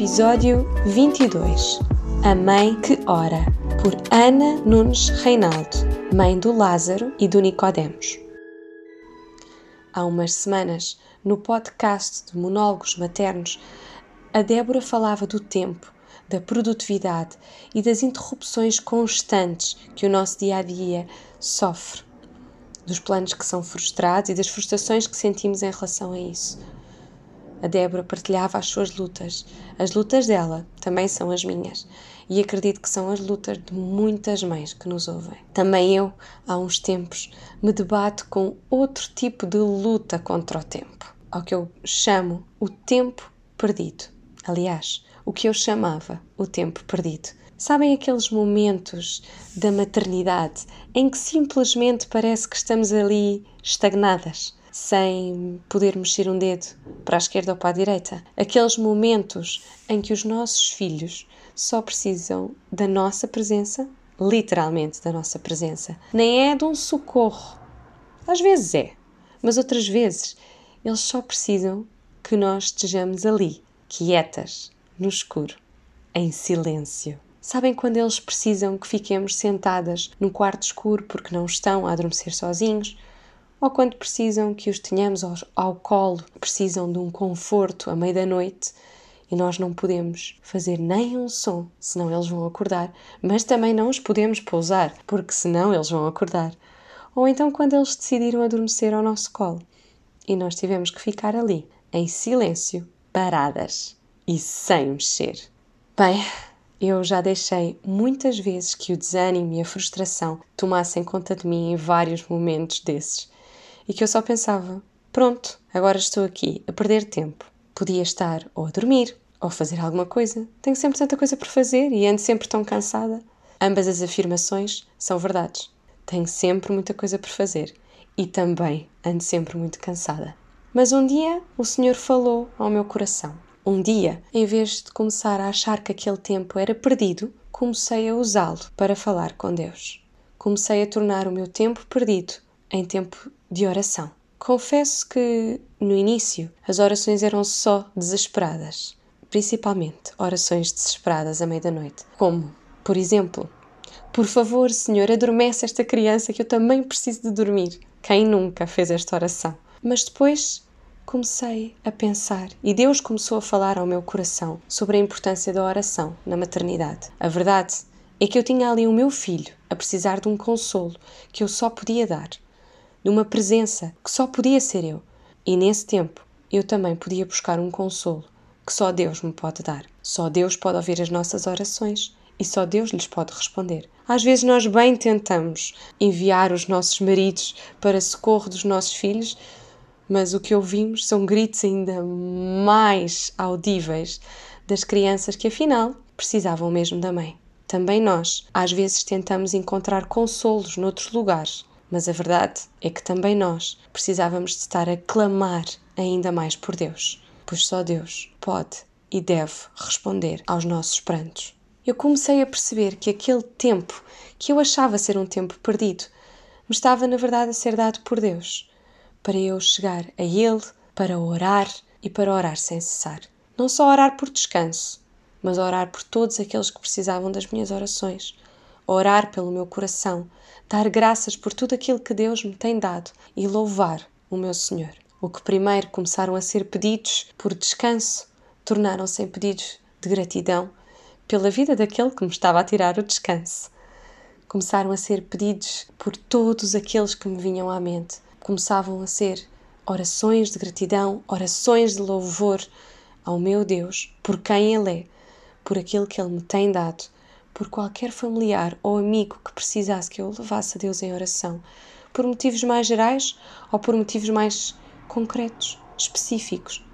Episódio 22 A Mãe que Ora, por Ana Nunes Reinaldo, mãe do Lázaro e do Nicodemos. Há umas semanas, no podcast de Monólogos Maternos, a Débora falava do tempo, da produtividade e das interrupções constantes que o nosso dia a dia sofre, dos planos que são frustrados e das frustrações que sentimos em relação a isso. A Débora partilhava as suas lutas. As lutas dela também são as minhas. E acredito que são as lutas de muitas mães que nos ouvem. Também eu, há uns tempos, me debato com outro tipo de luta contra o tempo. Ao que eu chamo o tempo perdido. Aliás, o que eu chamava o tempo perdido. Sabem aqueles momentos da maternidade em que simplesmente parece que estamos ali estagnadas? Sem poder mexer um dedo para a esquerda ou para a direita. Aqueles momentos em que os nossos filhos só precisam da nossa presença, literalmente da nossa presença. Nem é de um socorro. Às vezes é, mas outras vezes eles só precisam que nós estejamos ali, quietas, no escuro, em silêncio. Sabem quando eles precisam que fiquemos sentadas no quarto escuro porque não estão a adormecer sozinhos? Ou quando precisam que os tenhamos ao, ao colo, precisam de um conforto à meia da noite e nós não podemos fazer nem um som, senão eles vão acordar, mas também não os podemos pousar, porque senão eles vão acordar. Ou então quando eles decidiram adormecer ao nosso colo e nós tivemos que ficar ali, em silêncio, paradas e sem mexer. Bem, eu já deixei muitas vezes que o desânimo e a frustração tomassem conta de mim em vários momentos desses e que eu só pensava: pronto, agora estou aqui a perder tempo. Podia estar ou a dormir ou a fazer alguma coisa. Tenho sempre tanta coisa por fazer e ando sempre tão cansada. Ambas as afirmações são verdades. Tenho sempre muita coisa por fazer e também ando sempre muito cansada. Mas um dia o Senhor falou ao meu coração. Um dia, em vez de começar a achar que aquele tempo era perdido, comecei a usá-lo para falar com Deus. Comecei a tornar o meu tempo perdido em tempo de oração. Confesso que, no início, as orações eram só desesperadas, principalmente orações desesperadas à meia-noite, como, por exemplo, por favor, Senhor, adormece esta criança que eu também preciso de dormir. Quem nunca fez esta oração? Mas depois comecei a pensar e Deus começou a falar ao meu coração sobre a importância da oração na maternidade. A verdade é que eu tinha ali o meu filho a precisar de um consolo que eu só podia dar de uma presença que só podia ser eu. E nesse tempo eu também podia buscar um consolo que só Deus me pode dar. Só Deus pode ouvir as nossas orações e só Deus lhes pode responder. Às vezes nós bem tentamos enviar os nossos maridos para socorro dos nossos filhos, mas o que ouvimos são gritos ainda mais audíveis das crianças que afinal precisavam mesmo da mãe. Também nós, às vezes, tentamos encontrar consolos noutros lugares, mas a verdade é que também nós precisávamos de estar a clamar ainda mais por Deus, pois só Deus pode e deve responder aos nossos prantos. Eu comecei a perceber que aquele tempo que eu achava ser um tempo perdido me estava na verdade a ser dado por Deus, para eu chegar a Ele, para orar e para orar sem cessar. Não só orar por descanso, mas orar por todos aqueles que precisavam das minhas orações, orar pelo meu coração, dar graças por tudo aquilo que Deus me tem dado e louvar o meu Senhor. O que primeiro começaram a ser pedidos por descanso, tornaram-se em pedidos de gratidão pela vida daquele que me estava a tirar o descanso. Começaram a ser pedidos por todos aqueles que me vinham à mente. Começavam a ser orações de gratidão, orações de louvor ao meu Deus, por quem Ele é, por aquilo que Ele me tem dado por qualquer familiar ou amigo que precisasse que eu levasse a Deus em oração, por motivos mais gerais ou por motivos mais concretos, específicos.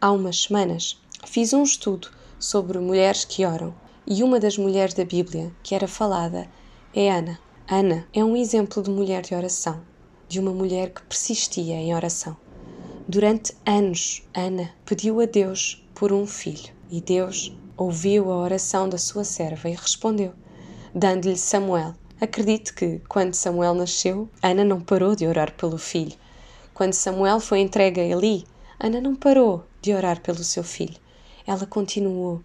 Há umas semanas fiz um estudo sobre mulheres que oram. E uma das mulheres da Bíblia que era falada é Ana. Ana é um exemplo de mulher de oração, de uma mulher que persistia em oração. Durante anos, Ana pediu a Deus por um filho e Deus ouviu a oração da sua serva e respondeu, dando-lhe Samuel. Acredite que, quando Samuel nasceu, Ana não parou de orar pelo filho. Quando Samuel foi entregue a Eli, Ana não parou de orar pelo seu filho. Ela continuou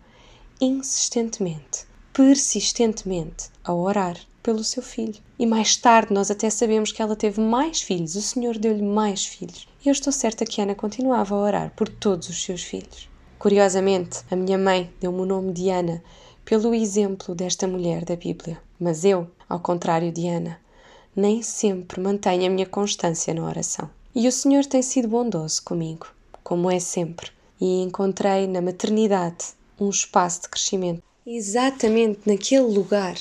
insistentemente, persistentemente, a orar pelo seu filho. E mais tarde nós até sabemos que ela teve mais filhos, o Senhor deu-lhe mais filhos. E eu estou certa que Ana continuava a orar por todos os seus filhos. Curiosamente, a minha mãe deu-me o nome de Ana pelo exemplo desta mulher da Bíblia. Mas eu, ao contrário de Ana, nem sempre mantenho a minha constância na oração. E o Senhor tem sido bondoso comigo, como é sempre, e encontrei na maternidade um espaço de crescimento, exatamente naquele lugar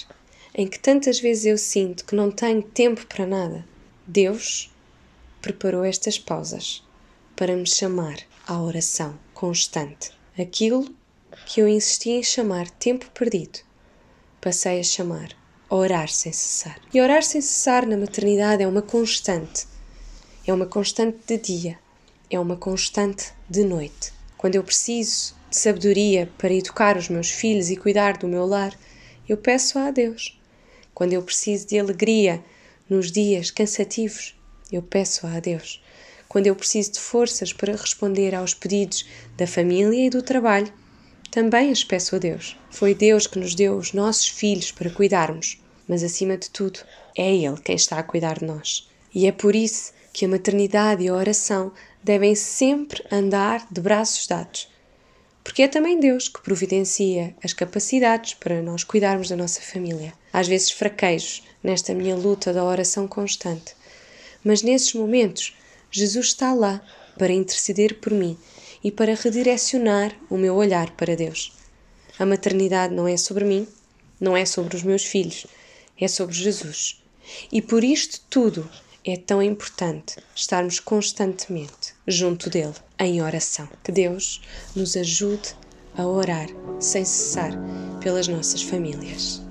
em que tantas vezes eu sinto que não tenho tempo para nada. Deus preparou estas pausas para me chamar à oração constante. Aquilo que eu insisti em chamar tempo perdido, passei a chamar orar sem cessar. E orar sem cessar na maternidade é uma constante. É uma constante de dia, é uma constante de noite. Quando eu preciso de sabedoria para educar os meus filhos e cuidar do meu lar, eu peço a Deus. Quando eu preciso de alegria nos dias cansativos, eu peço a Deus. Quando eu preciso de forças para responder aos pedidos da família e do trabalho, também as peço a Deus. Foi Deus que nos deu os nossos filhos para cuidarmos, mas acima de tudo, é Ele quem está a cuidar de nós. E é por isso que a maternidade e a oração devem sempre andar de braços dados, porque é também Deus que providencia as capacidades para nós cuidarmos da nossa família. Às vezes fraquejo nesta minha luta da oração constante, mas nesses momentos Jesus está lá para interceder por mim e para redirecionar o meu olhar para Deus. A maternidade não é sobre mim, não é sobre os meus filhos, é sobre Jesus. E por isto tudo é tão importante estarmos constantemente junto dele em oração. Que Deus nos ajude a orar sem cessar pelas nossas famílias.